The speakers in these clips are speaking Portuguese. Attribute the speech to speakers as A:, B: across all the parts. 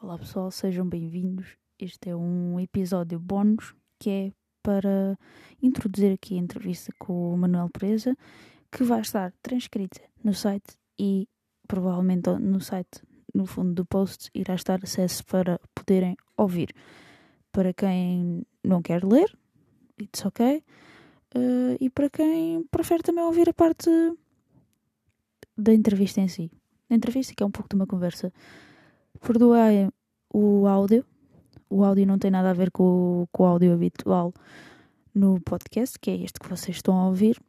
A: Olá pessoal, sejam bem-vindos. Este é um episódio bónus que é para introduzir aqui a entrevista com o Manuel Presa, que vai estar transcrita no site e provavelmente no site, no fundo do post, irá estar acesso para poderem ouvir. Para quem não quer ler, it's ok. Uh, e para quem prefere também ouvir a parte da entrevista em si. A entrevista que é um pouco de uma conversa. Perdoem o áudio. O áudio não tem nada a ver com, com o áudio habitual no podcast, que é este que vocês estão a ouvir.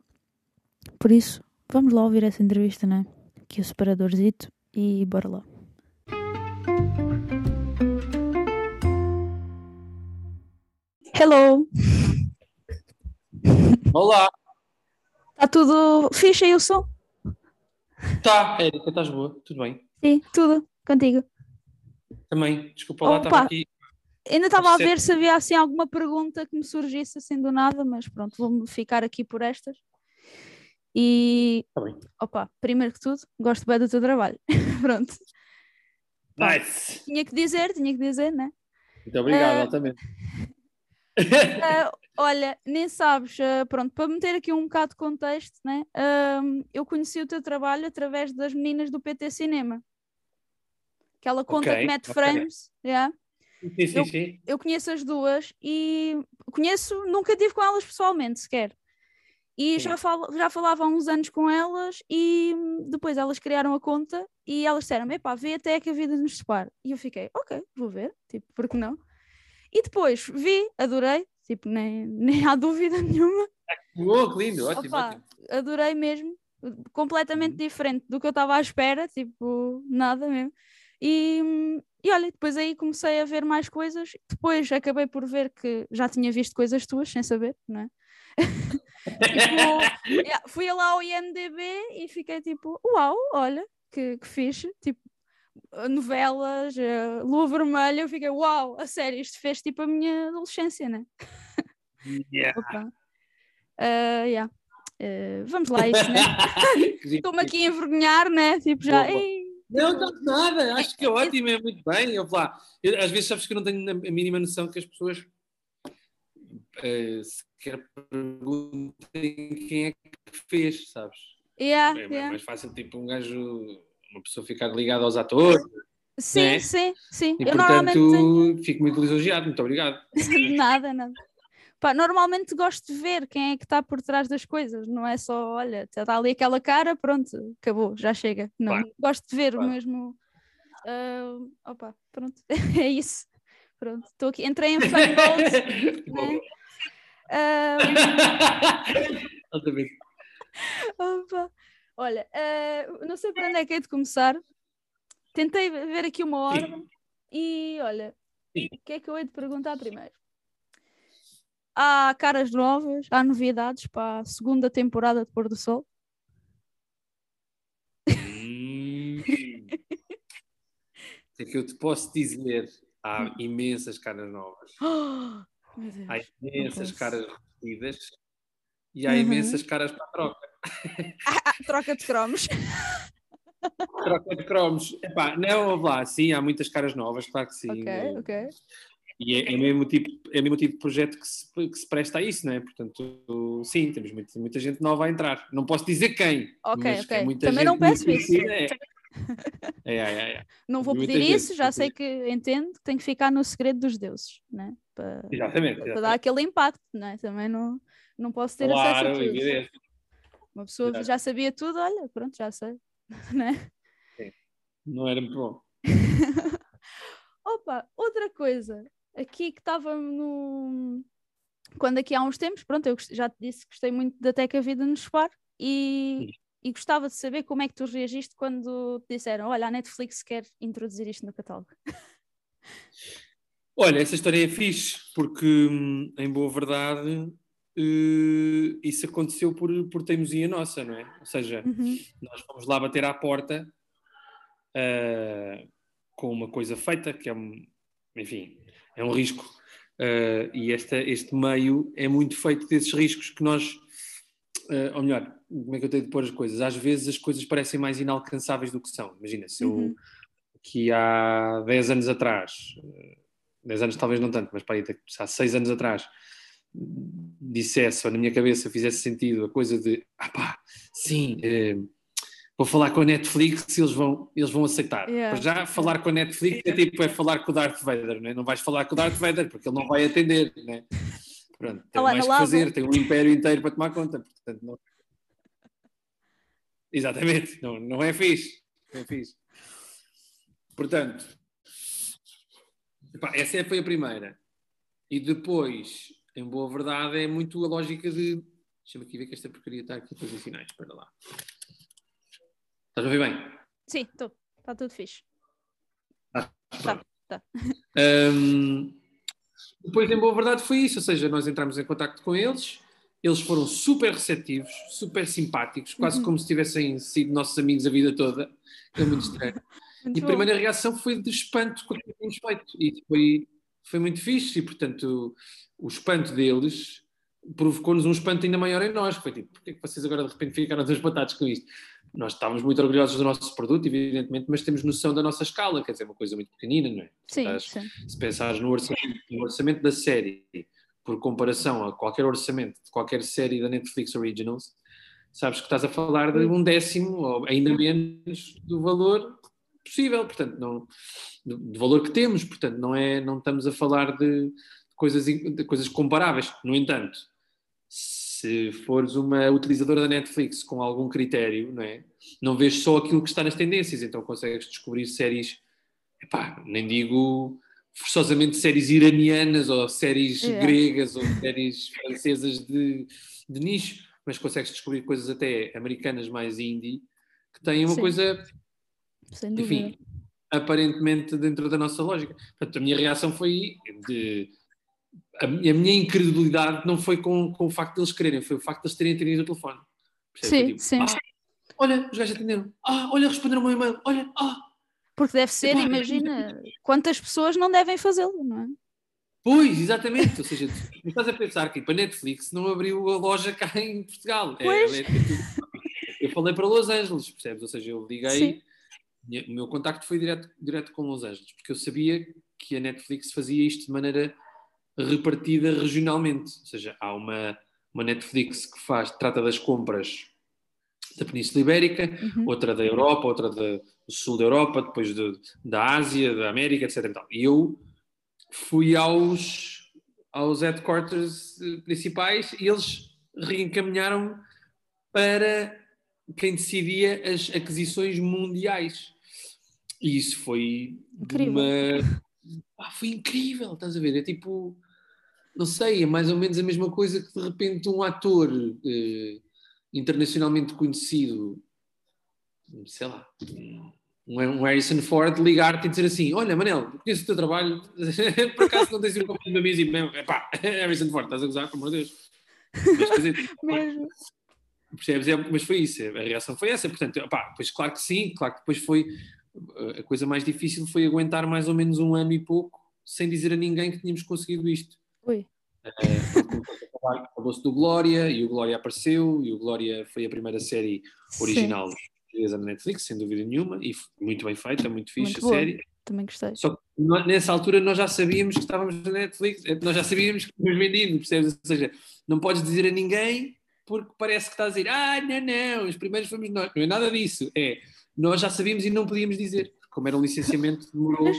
A: Por isso, vamos lá ouvir essa entrevista, né? Aqui o separadorzito e bora lá. Hello!
B: Olá,
A: Está tudo fixe aí o som?
B: tá, Érica, estás boa? Tudo bem?
A: Sim, tudo. Contigo.
B: Também, desculpa lá, estava aqui.
A: Ainda estava a ver se havia assim alguma pergunta que me surgisse assim do nada, mas pronto, vou-me ficar aqui por estas. E,
B: Tá
A: opa, primeiro que tudo, gosto bem do teu trabalho. pronto,
B: Nice!
A: tinha que dizer, tinha que dizer, né?
B: Muito obrigado,
A: Eh,
B: altamente.
A: Ah, olha, nem sabes, ah, pronto, para meter aqui um bocado de contexto, né? Ahm, eu conheci o teu trabalho através das meninas do PT Cinema. Aquela conta
B: Ok,
A: que mete
B: ok.
A: frames, yeah.
B: Sim, sim,
A: eu-
B: sim.
A: eu conheço as duas e conheço, nunca tive com elas pessoalmente sequer. E já, fal, já falava há uns anos com elas e depois elas criaram a conta e elas disseram, epá, vê até que a vida nos separe. E eu fiquei, ok, vou ver, tipo, por que não? E depois vi, adorei, tipo, nem, nem há dúvida nenhuma,
B: Oh, que lindo, ótimo,
A: Opa,
B: ótimo.
A: adorei mesmo, completamente
B: Uhum.
A: diferente do que eu estava à espera, tipo, nada mesmo. E, e olha, depois aí comecei a ver mais coisas, depois acabei por ver que já tinha visto coisas tuas sem saber, não é? Tipo, yeah, fui lá ao IMDB e fiquei tipo, uau, olha, que, que fixe, tipo, novelas, eh, Lua Vermelha, eu fiquei, uau, a sério, isto fez tipo a minha adolescência, né?
B: Yeah.
A: Opa. Ah, yeah. Eh, vamos lá, a isso, né? Estou-me aqui a envergonhar, né? Tipo, já.
B: Não, não, nada, acho que é ótimo, é muito bem. Eu, lá. Eu, às vezes sabes que eu não tenho a mínima noção que as pessoas eh, sequer perguntem quem é que fez, sabes?
A: yeah,
B: É,
A: yeah.
B: mais fácil, tipo, um gajo, uma pessoa ficar ligada aos atores.
A: Sim,
B: né?
A: sim, sim.
B: E
A: eu
B: portanto,
A: normalmente.
B: fico muito lisonjeado, muito obrigado.
A: nada, nada. Pá, normalmente gosto de ver quem é que está por trás das coisas, não é só, olha, está ali aquela cara, pronto, acabou, já chega. Não,
B: Claro.
A: gosto de ver
B: Claro.
A: mesmo. ah, opa, pronto, é isso. Pronto, estou aqui, entrei em fanbolt, né?
B: Altamente.
A: Opa. Olha, eh, não sei por onde é que hei de começar. Tentei ver aqui uma ordem e olha, o que é que eu hei de perguntar primeiro? Há caras novas, há novidades para a segunda temporada de Pôr do Sol?
B: Hum. É que eu te posso dizer? Há imensas caras novas.
A: Oh.
B: Há imensas caras repetidas e há
A: Uhum.
B: imensas caras para a troca.
A: Ah, ah, troca de cromos.
B: Troca de cromos. Epá, não, ouve lá, sim, há muitas caras novas, claro que sim.
A: ok, ok.
B: E é, é, o mesmo tipo, é o mesmo tipo de projeto que se, que se presta a isso, não é? Portanto, sim, temos muita, muita gente nova a entrar. Não posso dizer quem.
A: Ok, ok.
B: é
A: Também não peço isso.
B: É. É, é, é, é.
A: Não vou
B: Muita
A: pedir
B: gente,
A: isso, já sei que entendo que tem que ficar no segredo dos deuses, né? Para,
B: Exatamente.
A: para dar aquele impacto, né? Também não, não posso ter acesso a
B: Claro,
A: tudo.
B: evidente.
A: Uma pessoa
B: Exato.
A: já sabia tudo, olha, pronto, já sei. né?
B: Não era muito bom.
A: Opa, outra coisa, aqui que estava no. Quando aqui há uns tempos, pronto, eu já te disse que gostei muito da Teca Vida no Spar e, e gostava de saber como é que tu reagiste quando te disseram: olha, a Netflix quer introduzir isto no catálogo.
B: Olha, essa história é fixe, porque, hum, em boa verdade, eh, isso aconteceu por, por teimosia nossa, não é? Ou seja,
A: Uhum.
B: nós fomos lá bater à porta, eh, com uma coisa feita, que é um, enfim, é um risco. Uh, e esta, este meio é muito feito desses riscos que nós, uh, ou melhor, como é que eu tenho de pôr as coisas? Às vezes as coisas parecem mais inalcançáveis do que são. Imagina, se uhum. eu que há 10 anos atrás, 10 anos talvez não tanto, mas para aí, há 6 anos atrás, dissesse, ou na minha cabeça fizesse sentido a coisa de, ah pá, sim, eh, vou falar com a Netflix e eles vão, eles vão aceitar. Yeah. Já falar com a Netflix é tipo, é falar com o Darth Vader, não, é? não vais falar com o Darth Vader porque ele não vai atender, né? Pronto, tem olá, mais que fazer, tem um império inteiro para tomar conta, portanto não... Exatamente, não, não é fixe, não é fixe. Portanto, epá, essa foi a primeira. E depois em boa verdade, é muito a lógica de. Deixa-me aqui ver que esta porcaria está aqui para os finais. Espera lá. Estás a ouvir bem?
A: Sim, estou. Está tudo fixe.
B: Ah, tá, tá. Um, depois, em boa verdade, foi isso. Ou seja, nós entramos em contato com eles, eles foram super receptivos, super simpáticos, quase uhum. como se tivessem sido nossos amigos a vida toda. É muito estranho. muito e a primeira reação foi de espanto com o que tínhamos feito. E foi, foi muito fixe. E, portanto, o espanto deles provocou-nos um espanto ainda maior em nós. Foi tipo, porquê é que vocês agora de repente ficaram dois batatas com isto? Nós estávamos muito orgulhosos do nosso produto, evidentemente, mas temos noção da nossa escala, quer dizer, uma coisa muito pequenina, não é?
A: Sim, Estás, sim.
B: Se pensares no orçamento, no orçamento da série, por comparação a qualquer orçamento de qualquer série da Netflix Originals, sabes que estás a falar de um décimo ou ainda menos do valor possível, portanto, não, do, do valor que temos, portanto, não é, não estamos a falar de coisas, coisas comparáveis. No entanto, se fores uma utilizadora da Netflix com algum critério, não é? Não vês só aquilo que está nas tendências, então consegues descobrir séries, epá, nem digo forçosamente séries iranianas ou séries é. gregas ou séries francesas de, de nicho, mas consegues descobrir coisas até americanas mais indie que têm uma Sim. coisa, enfim, aparentemente dentro da nossa lógica. Portanto, a minha reação foi de a, minha incredulidade não foi com, com o facto de eles quererem, foi o facto de eles terem atendido o telefone.
A: Sim, tipo, sim. Ah,
B: olha, os gajos atenderam. Ah, olha, responderam o meu e-mail. Olha, ah.
A: Porque deve ser, imagina, quantas pessoas não devem fazê-lo, não é?
B: Pois, exatamente. Ou seja, tu estás a pensar que tipo, a Netflix não abriu a loja cá em Portugal. É, pois. É, é, eu falei para Los Angeles, percebes? Ou seja, eu liguei, o meu contacto foi direto, direto com Los Angeles, porque eu sabia que a Netflix fazia isto de maneira repartida regionalmente. Ou seja, há uma, uma Netflix que faz, trata das compras da Península Ibérica, uhum. outra da Europa, outra da, do sul da Europa, depois de, da Ásia, da América, etc. E, eu fui aos, aos headquarters eh, principais e eles reencaminharam para quem decidia as aquisições mundiais. E isso foi
A: incrível.
B: uma. Ah, foi incrível, estás a ver? É tipo não sei, é mais ou menos a mesma coisa que de repente um ator eh, internacionalmente conhecido, sei lá, um, Harrison Ford ligar-te e dizer assim: Olha, Manel, conheço o teu trabalho, por acaso não tens um copo de bebês e pá, Harrison Ford, estás a gozar, pelo amor de Deus. Mas, quer dizer, mesmo. Percebes? É, mas foi isso, a reação foi essa. Portanto, pá, pois claro que sim, claro que depois foi. A coisa mais difícil foi aguentar mais ou menos um ano e pouco sem dizer a ninguém que tínhamos conseguido isto.
A: Ui.
B: Uh, Falou-se do Glória e o Glória apareceu e o Glória foi a primeira série original portuguesa na Netflix, sem dúvida nenhuma, e muito bem feita, muito fixe muito a boa. série.
A: Também gostei.
B: Só que nessa altura nós já sabíamos que estávamos na Netflix, eh, nós já sabíamos que tínhamos vendido, percebes? Ou seja, não podes dizer a ninguém porque parece que estás a dizer, ah, não, não, os primeiros fomos nós. Não é nada disso. É, nós já sabíamos e não podíamos dizer. Como era um licenciamento, demorou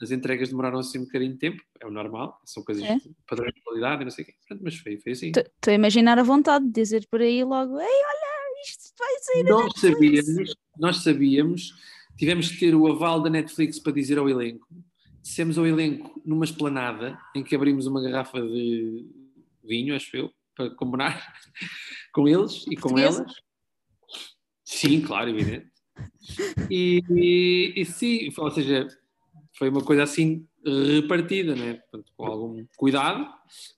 B: as entregas demoraram assim um bocadinho de tempo, é o normal, são coisas é. de padrão de qualidade não sei o quê. Mas foi, foi assim.
A: Estou a imaginar a vontade de dizer por aí logo: Ei, olha, isto vai sair.
B: Nós sabíamos, nós sabíamos, tivemos que ter o aval da Netflix para dizer ao elenco. Dissemos ao elenco numa esplanada em que abrimos uma garrafa de vinho, acho eu, para combinar com eles e com elas. Sim, claro, evidente. E, e, e sim, ou seja, foi uma coisa assim repartida, né? Portanto, com algum cuidado,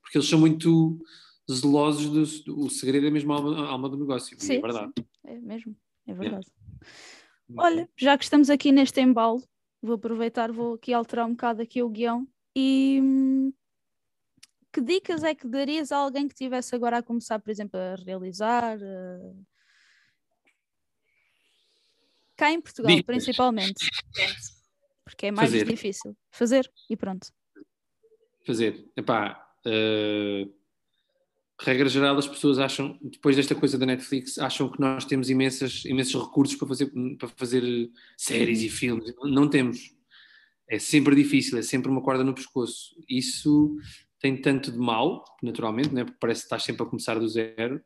B: porque eles são muito zelosos do, o segredo é mesmo a alma, a alma do negócio,
A: sim,
B: é verdade.
A: Sim, é mesmo, é verdade. É. Olha, já que estamos aqui neste embalo, vou aproveitar, vou aqui alterar um bocado aqui o guião e hum, que dicas é que darias a alguém que estivesse agora a começar, por exemplo, a realizar? Cá em Portugal, principalmente. Porque é mais Fazer. difícil. Fazer e pronto.
B: Fazer. Epá, uh, regra geral, as pessoas acham, depois desta coisa da Netflix, acham que nós temos imensas, imensos recursos para fazer, para fazer séries e filmes. Não temos. É sempre difícil, é sempre uma corda no pescoço. Isso tem tanto de mal, naturalmente, né? porque parece que estás sempre a começar do zero,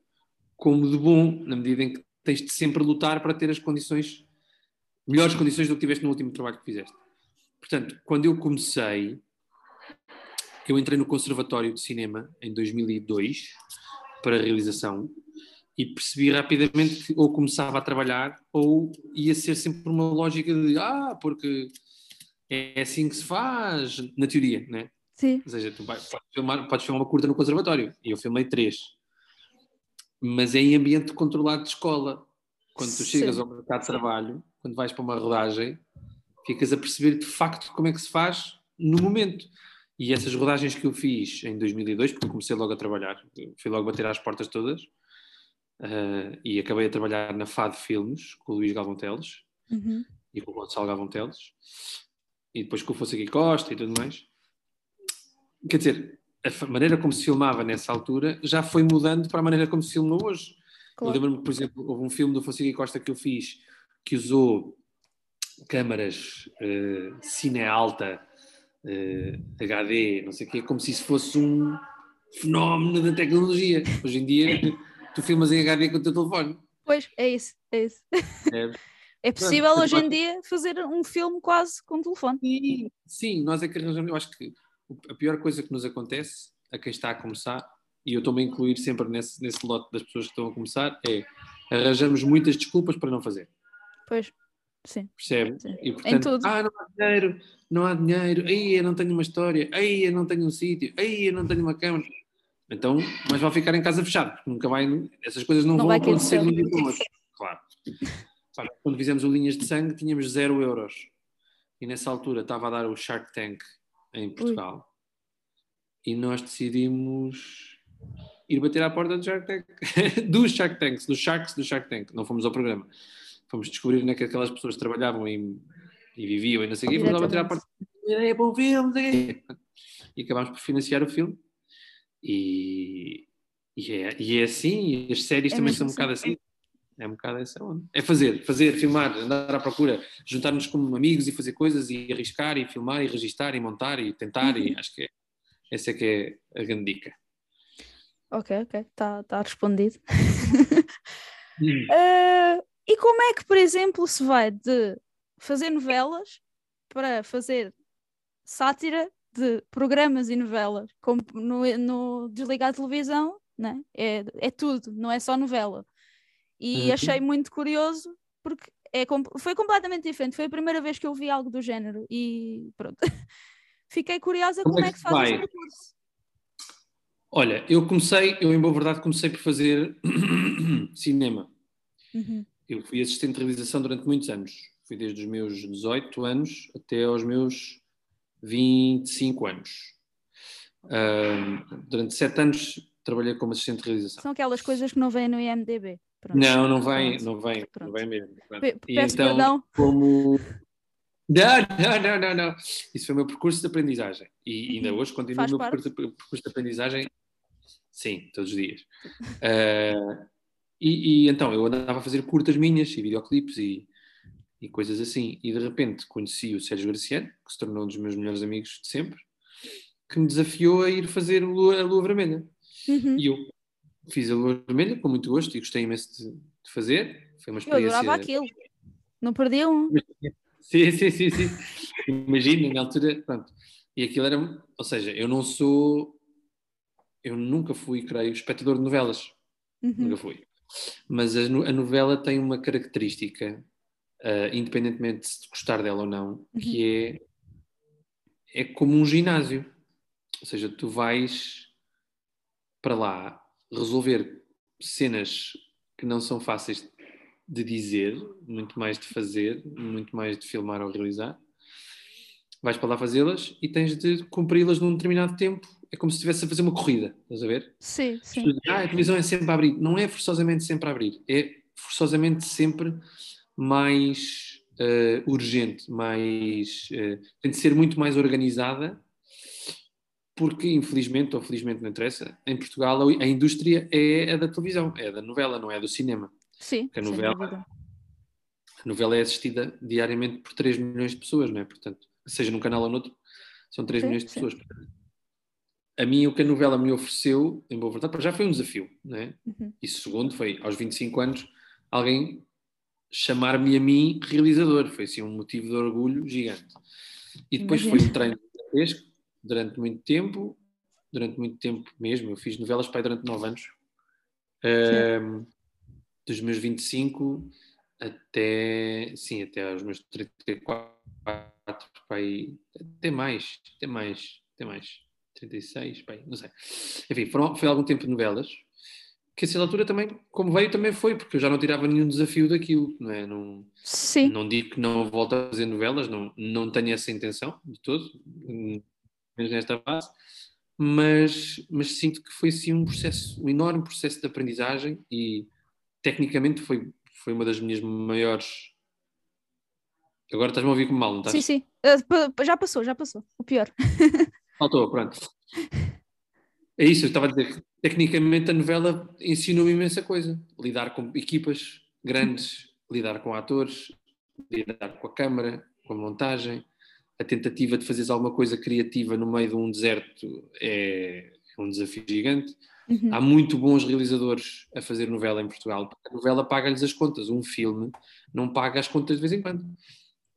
B: como de bom, na medida em que tens de sempre lutar para ter as condições, melhores condições do que tiveste no último trabalho que fizeste. Portanto, quando eu comecei, eu entrei no Conservatório de Cinema em 2002 para a realização e percebi rapidamente que ou começava a trabalhar ou ia ser sempre uma lógica de ah, porque é assim que se faz, na teoria, né?
A: Sim.
B: Ou seja, tu podes filmar, podes filmar uma curta no conservatório e eu filmei três. Mas é em ambiente controlado de escola. Quando tu chegas Sim. ao mercado de trabalho, quando vais para uma rodagem, ficas a perceber de facto como é que se faz no momento. E essas rodagens que eu fiz em 2002, porque comecei logo a trabalhar, fui logo bater às portas todas, uh, e acabei a trabalhar na FAD Filmes, com o Luís Galvão Teles,
A: uhum.
B: e com o Gonçalo Galvão Teles, e depois com o Fonseca Costa e tudo mais. Quer dizer, a maneira como se filmava nessa altura já foi mudando para a maneira como se filma hoje. Claro. Eu lembro-me, por exemplo, houve um filme do Fonseca Costa que eu fiz que usou câmaras uh, cine alta uh, eh, HD, não sei o quê, como se isso fosse um fenómeno da tecnologia. Hoje em dia, tu filmas em HD com o teu telefone.
A: Pois, é isso, é isso. É, é possível hoje em dia fazer um filme quase com o telefone.
B: Sim, sim, nós é que arranjamos, eu acho que a pior coisa que nos acontece a quem está a começar, e eu estou-me a incluir sempre nesse, nesse lote das pessoas que estão a começar, é arranjamos muitas desculpas para não fazer.
A: Pois. Sim.
B: Percebe? Sim. E portanto, ah, não há dinheiro, não há dinheiro, aí eu não tenho uma história, aí eu não tenho um sítio, aí eu não tenho uma câmara. Então, mas vai ficar em casa fechado, porque nunca vai, essas coisas não, não vão acontecer no dia de hoje. Claro. Quando fizemos o Linhas de Sangue, tínhamos zero euros. E nessa altura estava a dar o Shark Tank em Portugal. Ui. E nós decidimos ir bater à porta do Shark Tank. dos Shark Tanks, dos Sharks do Shark Tank. Não fomos ao programa fomos descobrir né, que aquelas pessoas trabalhavam e, e viviam e não sei o quê, e fomos lá bater à porta, é bom filme, e acabámos por financiar o filme. E, e, é, e é assim, e as séries é também são um bocado assim. É um bocado essa onda. É fazer, fazer, filmar, andar à procura, juntar-nos como amigos e fazer coisas e arriscar e filmar e registar e montar e tentar uhum. e acho que é, essa é que é a grande dica.
A: Ok, ok, está tá respondido. Hum. uh, E como é que, por exemplo, se vai de fazer novelas para fazer sátira de programas e novelas, como no, no Desligar a Televisão, né? é, é tudo, não é só novela. E uhum. achei muito curioso porque é, foi completamente diferente. Foi a primeira vez que eu vi algo do género e pronto. Fiquei curiosa como, como é que, é que faz esse percurso.
B: Olha, eu comecei, eu em boa verdade comecei por fazer cinema.
A: Uhum.
B: Eu fui assistente de realização durante muitos anos. Fui desde os meus 18 anos até aos meus 25 anos. Uh, durante sete anos trabalhei como assistente de realização.
A: São aquelas coisas que não vêm no IMDB.
B: Pronto. Não, não vem, não vem, não vem mesmo. e então, perdão. como não, não, não, não, não. Isso foi o meu percurso de aprendizagem. E ainda uhum. hoje continuo o meu percurso, percurso de aprendizagem. Sim, todos os dias. Uh, E, e, então eu andava a fazer curtas minhas e videoclipes e, e coisas assim. E de repente conheci o Sérgio Graciano, que se tornou um dos meus melhores amigos de sempre, que me desafiou a ir fazer a Lua, a Lua Vermelha.
A: Uhum.
B: E eu fiz a Lua Vermelha com muito gosto e gostei imenso de, de fazer. Foi uma experiência.
A: Eu adorava aquilo. Não perdi um.
B: Sim, sim, sim, sim. Imagina, na altura, pronto. E aquilo era, ou seja, eu não sou, eu nunca fui, creio, espectador de novelas.
A: Uhum.
B: Nunca fui. Mas a, a novela tem uma característica, uh, independentemente de gostar dela ou não, uhum. que é, é como um ginásio. Ou seja, tu vais para lá resolver cenas que não são fáceis de dizer, muito mais de fazer, muito mais de filmar ou realizar. vais para lá fazê-las e tens de cumpri-las num determinado tempo. É como se estivesse a fazer uma corrida, estás a ver?
A: Sim, sim.
B: Ah, a televisão é sempre a abrir. Não é forçosamente sempre a abrir, é forçosamente sempre mais uh, urgente, mais, uh, tem de ser muito mais organizada, porque infelizmente, ou felizmente não interessa, em Portugal a indústria é a da televisão, é a da novela, não é a do cinema.
A: Sim,
B: a novela, a novela é assistida diariamente por 3 milhões de pessoas, não é? Portanto, seja num canal ou noutro, são 3 sim, milhões de sim. pessoas. A mim, o que a novela me ofereceu, em boa verdade, já foi um desafio, não é? Uhum. E segundo, foi aos 25 anos, alguém chamar-me a mim realizador. Foi assim um motivo de orgulho gigante. E depois Imagina. foi um treino durante muito tempo, durante muito tempo mesmo. Eu fiz novelas pai durante 9 anos. Um, dos meus 25 até, sim, até aos meus 34, pai, até mais, até mais, até mais, 36, pai, não sei. Enfim, foram, foi algum tempo de novelas, que a certa altura também, como veio, também foi, porque eu já não tirava nenhum desafio daquilo, não é? Não,
A: Sim.
B: não digo que não volto a fazer novelas, não, não tenho essa intenção de todo, menos nesta fase, mas, mas sinto que foi assim um processo, um enorme processo de aprendizagem e tecnicamente foi, foi uma das minhas maiores. Agora estás-me a ouvir como mal, não estás?
A: Sim, sim. Uh, já passou, já passou. O pior.
B: Faltou, pronto. É isso, eu estava a dizer tecnicamente a novela ensinou-me imensa coisa. Lidar com equipas grandes, lidar com atores, lidar com a câmara, com a montagem. A tentativa de fazeres alguma coisa criativa no meio de um deserto é, é um desafio gigante. Uhum. Há muito bons realizadores a fazer novela em Portugal, porque a novela paga-lhes as contas. Um filme não paga as contas de vez em quando.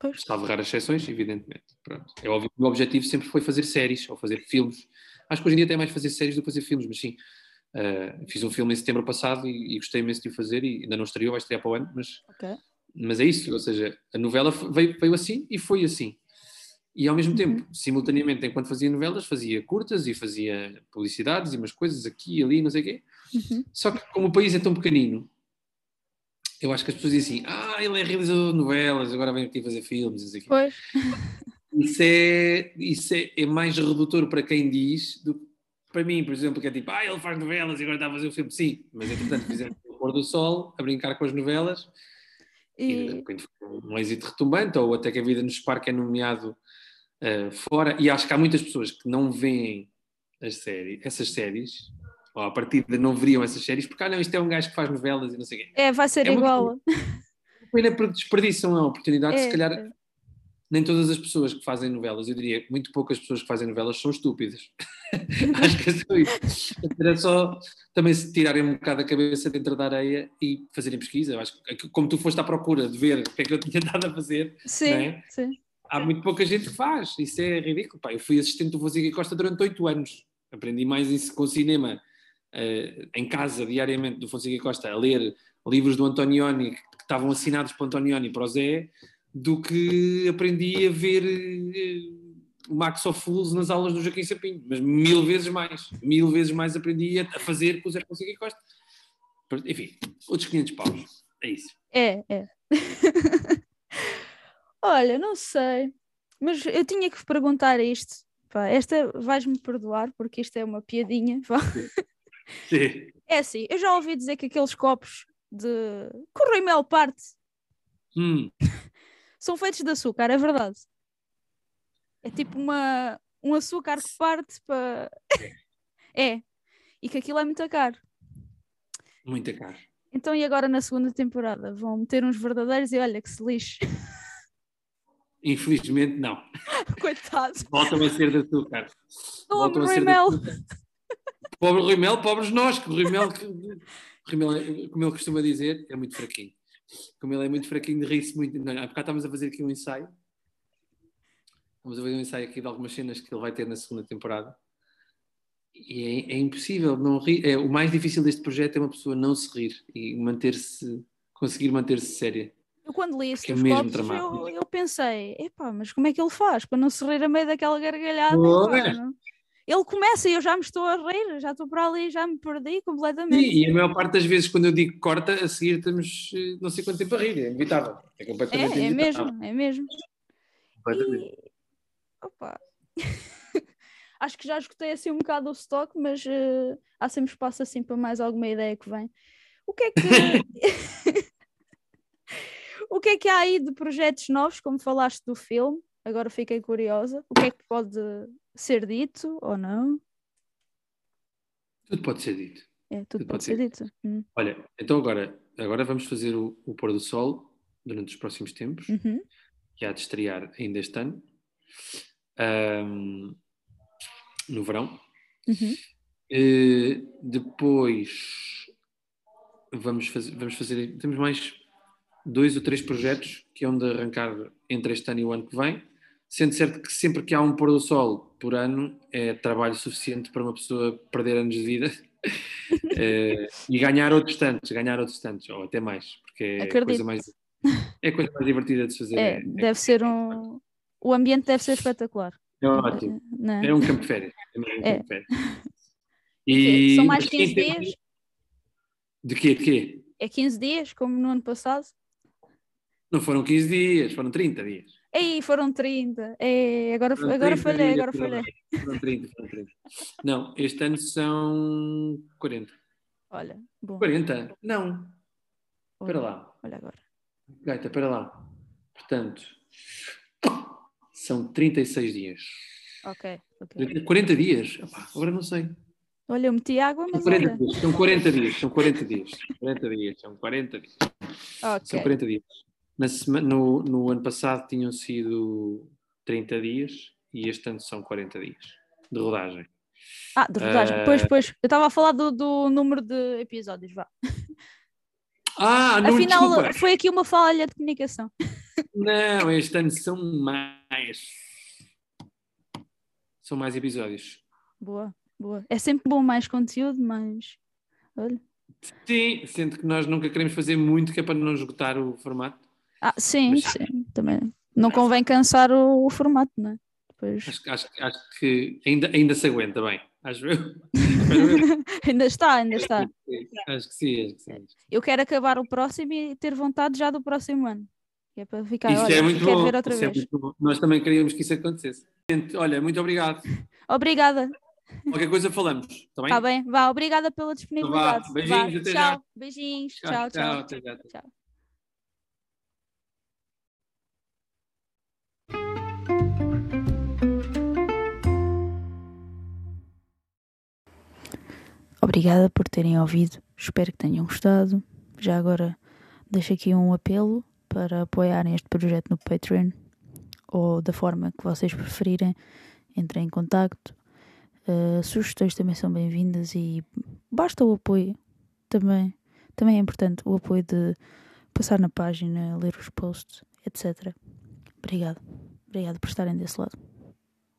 B: Pois. Salvo raras exceções, evidentemente. Pronto. É óbvio que o meu objetivo sempre foi fazer séries ou fazer filmes Acho que hoje em dia tem mais fazer séries do que fazer filmes, mas sim. Uh, fiz um filme em setembro passado e, e, gostei imenso de o fazer e ainda não estreou, vai estrear para o ano, mas, okay. mas é isso, ou seja, a novela veio, veio assim e foi assim. E ao mesmo uhum. tempo, simultaneamente, enquanto fazia novelas, fazia curtas e fazia publicidades e umas coisas aqui e ali, não sei o quê. Uhum. Só que como o país é tão pequenino, eu acho que as pessoas dizem assim, ah, ele é realizador de novelas, agora vem aqui fazer filmes, e assim.
A: Pois.
B: isso é, isso é, é, mais redutor para quem diz do que para mim, por exemplo, que é tipo, ah, ele faz novelas e agora está a fazer o filme. Sim, mas entretanto fizemos o pôr do sol, a brincar com as novelas, e, e um êxito retumbante, ou até que a vida nos Spark é nomeado uh, fora, e acho que há muitas pessoas que não veem as séries, essas séries, ou a partir de não veriam essas séries, porque ah, não, isto é um gajo que faz novelas e não sei o quê.
A: É, vai ser
B: é
A: igual.
B: Uma pena porque desperdiçam a oportunidade, é, se calhar. É nem todas as pessoas que fazem novelas, eu diria muito poucas pessoas que fazem novelas são estúpidas. Acho que é só isso. Era só também se tirarem um bocado a cabeça dentro da areia e fazerem pesquisa. Eu acho que como tu foste à procura de ver o que é que eu tinha dado a fazer,
A: sim,
B: é?
A: sim.
B: há muito pouca gente que faz. Isso é ridículo. Pá, eu fui assistente do Fonseca Costa durante oito anos. Aprendi mais isso com cinema uh, em casa, diariamente, do Fonseca Costa, a ler livros do Antonioni que, estavam assinados para Antonioni para o Zé do que aprendi a ver uh, o Max of Fools nas aulas do Joaquim Sapinho, mas mil vezes mais, mil vezes mais aprendi a, fazer com o Zé Fonseca Costa. Enfim, outros 500 paus, é isso.
A: É, é. Olha, não sei, mas eu tinha que perguntar isto. Esta vais-me perdoar porque isto é uma piadinha.
B: Sim.
A: É assim, eu já ouvi dizer que aqueles copos de Correio parte
B: hum
A: são feitos de açúcar, é verdade. É tipo uma, um açúcar que parte para. é. E que aquilo é muito caro.
B: Muito caro.
A: Então, e agora na segunda temporada? Vão meter uns verdadeiros e olha que se lixe.
B: Infelizmente, não.
A: Coitado.
B: Voltam a ser de açúcar.
A: Voltam a ser Mel.
B: Pobre Rui Mel, pobres nós, que o Rui Mel, que, Rui Mel, como ele costuma dizer, é muito fraquinho como ele é muito fraquinho, de rir-se muito. Não, há bocado estamos a fazer aqui um ensaio. Vamos a fazer um ensaio aqui de algumas cenas que ele vai ter na segunda temporada. E é, é impossível não rir. É, o mais difícil deste projeto é uma pessoa não se rir e manter-se, conseguir manter-se séria.
A: Eu quando li isso é mesmo copos, eu, eu, pensei, epá, mas como é que ele faz para não se rir a meio daquela gargalhada? Epá, ele começa e eu já me estou a rir, já estou para ali, já me perdi completamente.
B: Sim, e a maior parte das vezes quando eu digo corta, a seguir estamos eh, não sei quanto tempo a rir, é inevitável. É completamente
A: é,
B: é
A: mesmo, é mesmo. E, Epá. Acho que já escutei assim um bocado o stock, mas uh, há sempre espaço assim para mais alguma ideia que vem. O que é que. o que é que há aí de projetos novos, como falaste do filme? Agora fiquei curiosa. O que é que pode ser dito ou não?
B: Tudo pode ser dito.
A: É, tudo, tudo pode, ser, ser dito. Hum.
B: Olha, então agora, agora vamos fazer o, o pôr do sol durante os próximos tempos,
A: uhum.
B: que há de estrear ainda este ano, um, no verão.
A: Uhum.
B: Uh, depois vamos fazer, vamos fazer, temos mais dois ou três projetos que hão de arrancar entre este ano e o ano que vem, sendo certo que sempre que há um pôr do sol por ano é trabalho suficiente para uma pessoa perder anos de vida uh, e ganhar outros tantos, ganhar outros tantos, ou até mais, porque é a coisa mais, é coisa mais divertida de se fazer.
A: É, é, deve é ser um. O ambiente deve ser espetacular.
B: É ótimo. Não. É um campo de férias. É um campo
A: é.
B: de férias. E,
A: São mais 15 dias?
B: De quê? De quê?
A: É 15 dias, como no ano passado?
B: Não foram 15 dias, foram 30 dias.
A: Ei, foram 30. Ei, agora, foram agora falhei, agora falhei.
B: Foram 30, foram 30. Não, este ano são 40.
A: Olha, bom.
B: 40? Não. Espera lá.
A: Olha agora.
B: Gaita, espera lá. Portanto, são 36 dias.
A: Ok, ok.
B: 40 dias? Agora não sei.
A: Olha, eu meti água, mas.
B: São 40 dias, são 40 dias, são 40 dias. 40 dias, são 40 dias.
A: Okay.
B: São 40 dias. No, no ano passado tinham sido 30 dias e este ano são 40 dias de rodagem.
A: Ah, de rodagem. Uh... Pois, pois. Eu estava a falar do, do número de episódios, vá.
B: Ah, não,
A: Afinal,
B: desculpa.
A: foi aqui uma falha de comunicação.
B: Não, este ano são mais. São mais episódios.
A: Boa, boa. É sempre bom mais conteúdo, mas. Olha.
B: Sim, sendo que nós nunca queremos fazer muito, que é para não esgotar o formato.
A: Ah, sim, Mas, sim, também. Não convém cansar o, o formato, não é? Depois...
B: Acho, acho, acho, que ainda, ainda se aguenta bem, acho eu.
A: ainda está, ainda está.
B: Acho que sim, acho que sim.
A: Eu quero acabar o próximo e ter vontade já do próximo ano. é para ficar,
B: isso
A: olha,
B: é muito bom.
A: ver outra
B: isso é
A: vez.
B: É Nós também queríamos que isso acontecesse. Olha, muito obrigado.
A: Obrigada.
B: Qualquer coisa falamos, está bem?
A: Está bem, vá, obrigada pela disponibilidade.
B: Vá. Beijinhos,
A: vá.
B: até
A: tchau.
B: já.
A: Beijinhos, tchau.
B: tchau. tchau. tchau.
A: tchau. Obrigada por terem ouvido, espero que tenham gostado. Já agora deixo aqui um apelo para apoiarem este projeto no Patreon ou da forma que vocês preferirem. Entrem em contacto. Uh, sugestões também são bem-vindas e basta o apoio também. Também é importante o apoio de passar na página, ler os posts, etc. Obrigado. Obrigado por estarem desse lado.